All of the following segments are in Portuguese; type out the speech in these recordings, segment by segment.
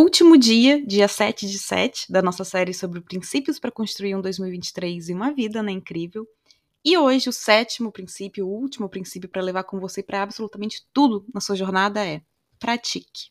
último dia, dia 7 de 7, da nossa série sobre princípios para construir um 2023 e uma vida, né? Incrível. E hoje, o sétimo princípio, o último princípio para levar com você para absolutamente tudo na sua jornada é pratique.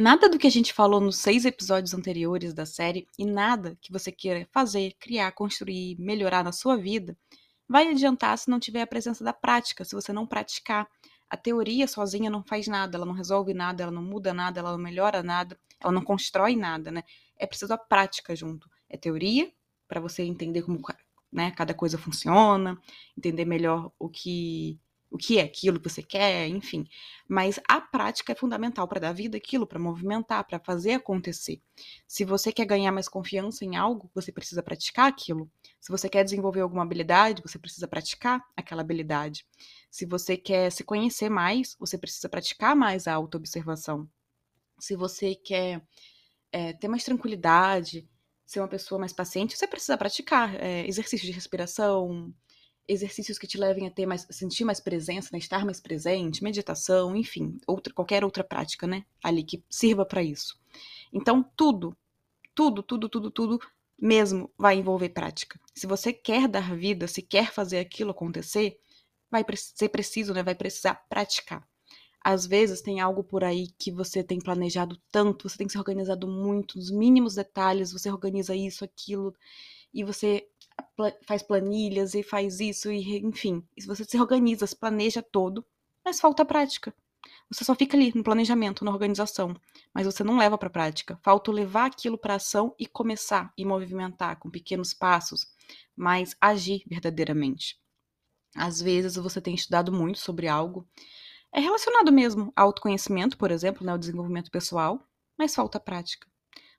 Nada do que a gente falou nos seis episódios anteriores da série e nada que você queira fazer, criar, construir, melhorar na sua vida vai adiantar se não tiver a presença da prática, se você não praticar. A teoria sozinha não faz nada, ela não resolve nada, ela não muda nada, ela não melhora nada, ela não constrói nada, né? É preciso a prática junto. É teoria para você entender como né, cada coisa funciona, entender melhor o que o que é aquilo que você quer, enfim. Mas a prática é fundamental para dar vida aquilo, para movimentar, para fazer acontecer. Se você quer ganhar mais confiança em algo, você precisa praticar aquilo. Se você quer desenvolver alguma habilidade, você precisa praticar aquela habilidade. Se você quer se conhecer mais, você precisa praticar mais a autoobservação. Se você quer é, ter mais tranquilidade, ser uma pessoa mais paciente, você precisa praticar é, exercícios de respiração, exercícios que te levem a ter mais, sentir mais presença, né? estar mais presente, meditação, enfim, outra, qualquer outra prática, né? Ali que sirva para isso. Então, tudo, tudo, tudo, tudo, tudo mesmo vai envolver prática. Se você quer dar vida, se quer fazer aquilo acontecer, vai ser preciso, né? Vai precisar praticar. Às vezes tem algo por aí que você tem planejado tanto, você tem se organizado muito, nos mínimos detalhes, você organiza isso, aquilo, e você faz planilhas e faz isso, e enfim, você se organiza, se planeja todo, mas falta prática. Você só fica ali no planejamento, na organização, mas você não leva para prática. Falta levar aquilo para ação e começar e movimentar com pequenos passos, mas agir verdadeiramente. Às vezes você tem estudado muito sobre algo, é relacionado mesmo ao autoconhecimento, por exemplo, né, ao desenvolvimento pessoal, mas falta prática.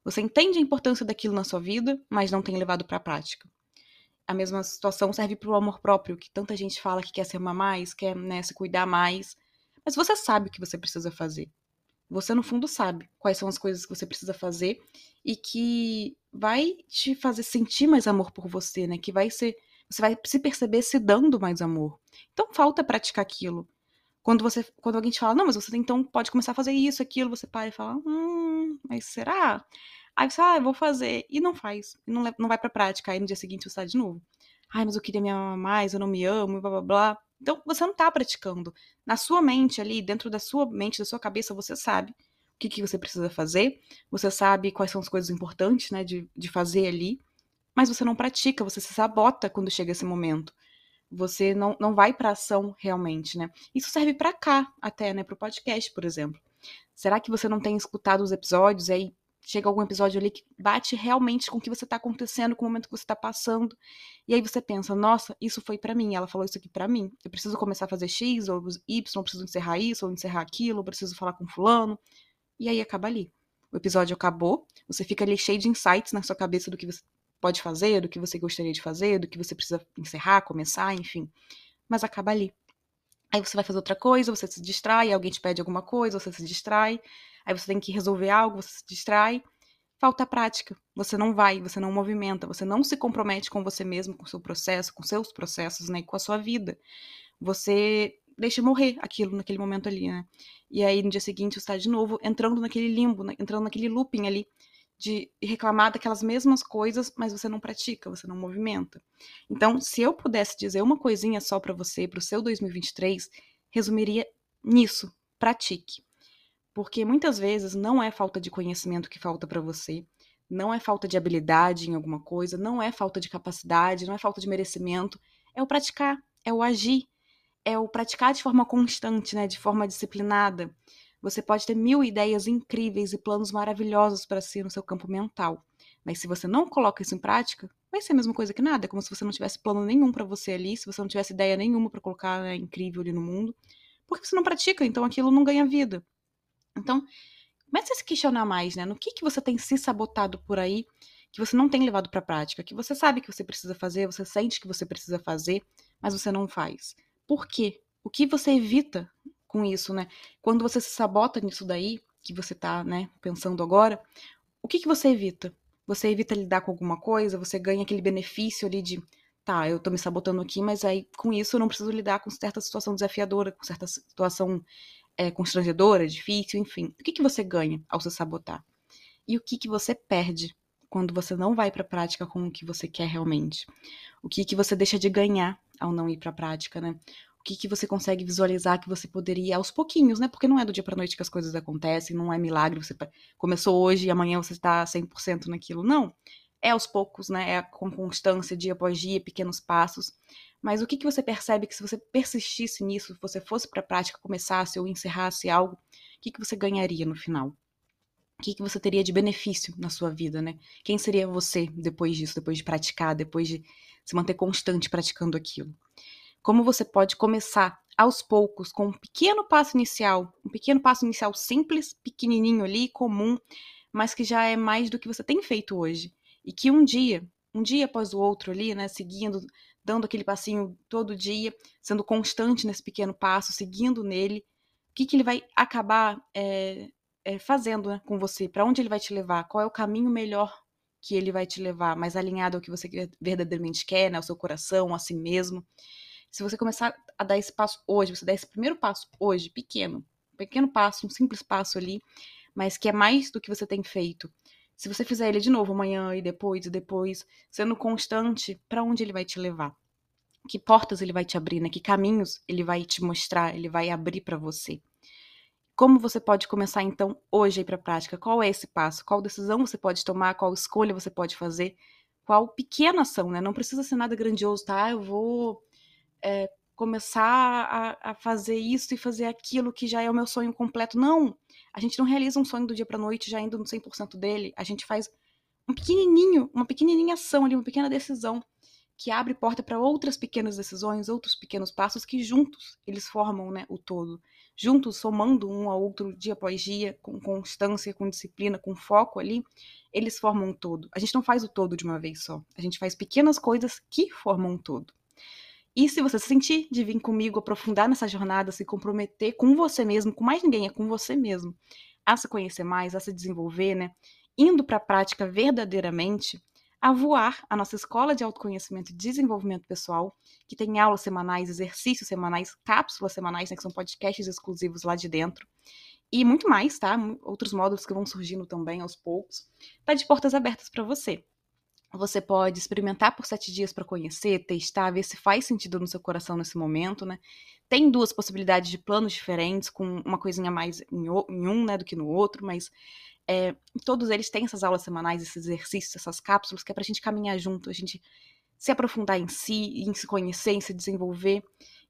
Você entende a importância daquilo na sua vida, mas não tem levado para a prática a mesma situação serve para o amor próprio, que tanta gente fala que quer se amar mais, quer né, se cuidar mais. Mas você sabe o que você precisa fazer. Você, no fundo, sabe quais são as coisas que você precisa fazer e que vai te fazer sentir mais amor por você, né? Que vai ser. Você vai se perceber se dando mais amor. Então falta praticar aquilo. Quando você, quando alguém te fala, não, mas você então pode começar a fazer isso, aquilo, você para e fala, hum, mas será? Aí você, ah, eu vou fazer. E não faz. Não, não vai pra prática. Aí no dia seguinte você está de novo. Ai, mas eu queria me amar mais, eu não me amo, blá blá blá. Então você não tá praticando. Na sua mente ali, dentro da sua mente, da sua cabeça, você sabe o que, que você precisa fazer. Você sabe quais são as coisas importantes, né, de, de fazer ali. Mas você não pratica, você se sabota quando chega esse momento. Você não, não vai pra ação realmente, né? Isso serve para cá, até, né, pro podcast, por exemplo. Será que você não tem escutado os episódios e aí chega algum episódio ali que bate realmente com o que você tá acontecendo, com o momento que você tá passando. E aí você pensa, nossa, isso foi para mim, ela falou isso aqui para mim. Eu preciso começar a fazer X ou Y, preciso encerrar isso ou encerrar aquilo, preciso falar com fulano. E aí acaba ali. O episódio acabou, você fica ali cheio de insights na sua cabeça do que você pode fazer, do que você gostaria de fazer, do que você precisa encerrar, começar, enfim. Mas acaba ali. Aí você vai fazer outra coisa, você se distrai, alguém te pede alguma coisa, você se distrai aí você tem que resolver algo, você se distrai, falta prática. Você não vai, você não movimenta, você não se compromete com você mesmo, com o seu processo, com seus processos, né, com a sua vida. Você deixa morrer aquilo naquele momento ali, né? E aí no dia seguinte você está de novo entrando naquele limbo, né? entrando naquele looping ali de reclamar daquelas mesmas coisas, mas você não pratica, você não movimenta. Então, se eu pudesse dizer uma coisinha só para você, para o seu 2023, resumiria nisso: pratique. Porque muitas vezes não é falta de conhecimento que falta para você, não é falta de habilidade em alguma coisa, não é falta de capacidade, não é falta de merecimento, é o praticar, é o agir, é o praticar de forma constante, né, de forma disciplinada. Você pode ter mil ideias incríveis e planos maravilhosos para si no seu campo mental, mas se você não coloca isso em prática, vai ser a mesma coisa que nada, é como se você não tivesse plano nenhum para você ali, se você não tivesse ideia nenhuma para colocar né, incrível ali no mundo, porque você não pratica, então aquilo não ganha vida. Então, comece a se questionar mais, né? No que, que você tem se sabotado por aí que você não tem levado para prática, que você sabe que você precisa fazer, você sente que você precisa fazer, mas você não faz. Por quê? O que você evita com isso, né? Quando você se sabota nisso daí, que você tá, né, pensando agora, o que que você evita? Você evita lidar com alguma coisa, você ganha aquele benefício ali de, tá, eu tô me sabotando aqui, mas aí com isso eu não preciso lidar com certa situação desafiadora, com certa situação é, constrangedora, difícil, enfim. O que que você ganha ao se sabotar? E o que que você perde quando você não vai para a prática com o que você quer realmente? O que que você deixa de ganhar ao não ir para a prática, né? O que, que você consegue visualizar que você poderia aos pouquinhos, né? Porque não é do dia para noite que as coisas acontecem, não é milagre, você começou hoje e amanhã você está 100% naquilo. Não. É aos poucos, né? É com constância, dia após dia, pequenos passos. Mas o que, que você percebe que se você persistisse nisso, se você fosse para a prática, começasse ou encerrasse algo, o que, que você ganharia no final? O que, que você teria de benefício na sua vida, né? Quem seria você depois disso, depois de praticar, depois de se manter constante praticando aquilo? Como você pode começar aos poucos com um pequeno passo inicial, um pequeno passo inicial simples, pequenininho ali, comum, mas que já é mais do que você tem feito hoje. E que um dia, um dia após o outro ali, né, seguindo, dando aquele passinho todo dia, sendo constante nesse pequeno passo, seguindo nele, o que, que ele vai acabar é, é, fazendo né, com você? Para onde ele vai te levar? Qual é o caminho melhor que ele vai te levar? Mais alinhado ao que você verdadeiramente quer, né, ao seu coração, a si mesmo. Se você começar a dar esse passo hoje, você der esse primeiro passo hoje, pequeno, um pequeno passo, um simples passo ali, mas que é mais do que você tem feito. Se você fizer ele de novo amanhã e depois e depois, sendo constante, para onde ele vai te levar? Que portas ele vai te abrir, né? Que caminhos ele vai te mostrar, ele vai abrir para você? Como você pode começar então hoje aí para a prática? Qual é esse passo? Qual decisão você pode tomar? Qual escolha você pode fazer? Qual pequena ação, né? Não precisa ser nada grandioso, tá? Eu vou é, começar a, a, fazer isso e fazer aquilo que já é o meu sonho completo. Não! A gente não realiza um sonho do dia para noite já indo no 100% dele. A gente faz um pequenininho, uma pequenininha ação ali, uma pequena decisão que abre porta para outras pequenas decisões, outros pequenos passos que juntos eles formam né, o todo. Juntos, somando um ao outro dia após dia, com constância, com disciplina, com foco ali, eles formam um todo. A gente não faz o todo de uma vez só. A gente faz pequenas coisas que formam um todo. E se você sentir de vir comigo aprofundar nessa jornada, se comprometer com você mesmo, com mais ninguém, é com você mesmo, a se conhecer mais, a se desenvolver, né? Indo para a prática verdadeiramente, a voar a nossa escola de autoconhecimento e desenvolvimento pessoal, que tem aulas semanais, exercícios semanais, cápsulas semanais, né, que são podcasts exclusivos lá de dentro, e muito mais, tá? Outros módulos que vão surgindo também aos poucos. Tá de portas abertas para você. Você pode experimentar por sete dias para conhecer, testar, ver se faz sentido no seu coração nesse momento, né? Tem duas possibilidades de planos diferentes, com uma coisinha mais em, em um, né, do que no outro, mas é, todos eles têm essas aulas semanais, esses exercícios, essas cápsulas, que é para a gente caminhar junto, a gente se aprofundar em si, em se conhecer, em se desenvolver.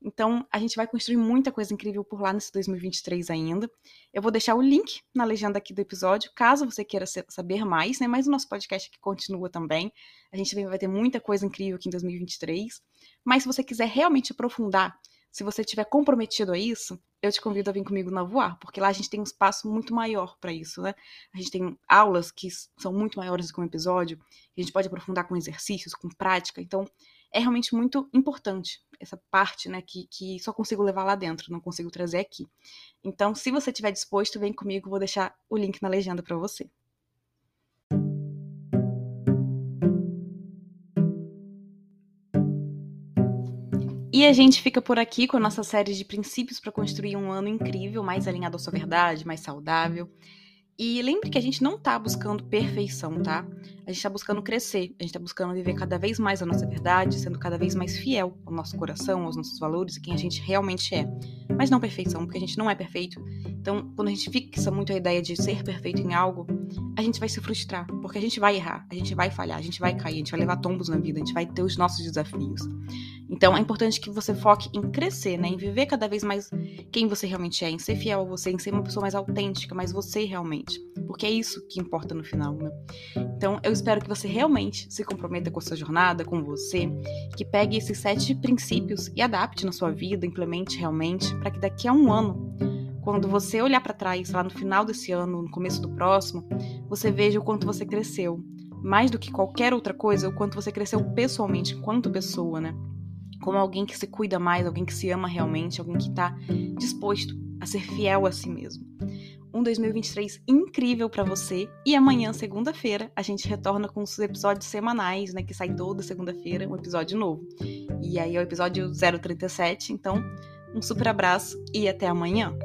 Então, a gente vai construir muita coisa incrível por lá nesse 2023 ainda. Eu vou deixar o link na legenda aqui do episódio, caso você queira saber mais, né? Mas o nosso podcast aqui continua também. A gente vai ter muita coisa incrível aqui em 2023. Mas se você quiser realmente aprofundar, se você estiver comprometido a isso, eu te convido a vir comigo na Voar, porque lá a gente tem um espaço muito maior para isso, né? A gente tem aulas que são muito maiores do que um episódio, a gente pode aprofundar com exercícios, com prática. Então, é realmente muito importante essa parte, né, que, que só consigo levar lá dentro, não consigo trazer aqui. Então, se você estiver disposto, vem comigo, vou deixar o link na legenda para você. E a gente fica por aqui com a nossa série de princípios para construir um ano incrível, mais alinhado à sua verdade, mais saudável. E lembre que a gente não tá buscando perfeição, tá? A gente tá buscando crescer, a gente tá buscando viver cada vez mais a nossa verdade, sendo cada vez mais fiel ao nosso coração, aos nossos valores e quem a gente realmente é. Mas não perfeição, porque a gente não é perfeito. Então, quando a gente fixa muito a ideia de ser perfeito em algo, a gente vai se frustrar, porque a gente vai errar, a gente vai falhar, a gente vai cair, a gente vai levar tombos na vida, a gente vai ter os nossos desafios. Então é importante que você foque em crescer, né? Em viver cada vez mais quem você realmente é, em ser fiel a você, em ser uma pessoa mais autêntica, mais você realmente. Porque é isso que importa no final, né? Então eu espero que você realmente se comprometa com a sua jornada, com você, que pegue esses sete princípios e adapte na sua vida, implemente realmente, para que daqui a um ano quando você olhar para trás, lá no final desse ano, no começo do próximo, você veja o quanto você cresceu, mais do que qualquer outra coisa, o quanto você cresceu pessoalmente, enquanto pessoa, né? Como alguém que se cuida mais, alguém que se ama realmente, alguém que tá disposto a ser fiel a si mesmo. Um 2023 incrível para você e amanhã, segunda-feira, a gente retorna com os episódios semanais, né, que sai toda segunda-feira, um episódio novo. E aí é o episódio 037, então um super abraço e até amanhã.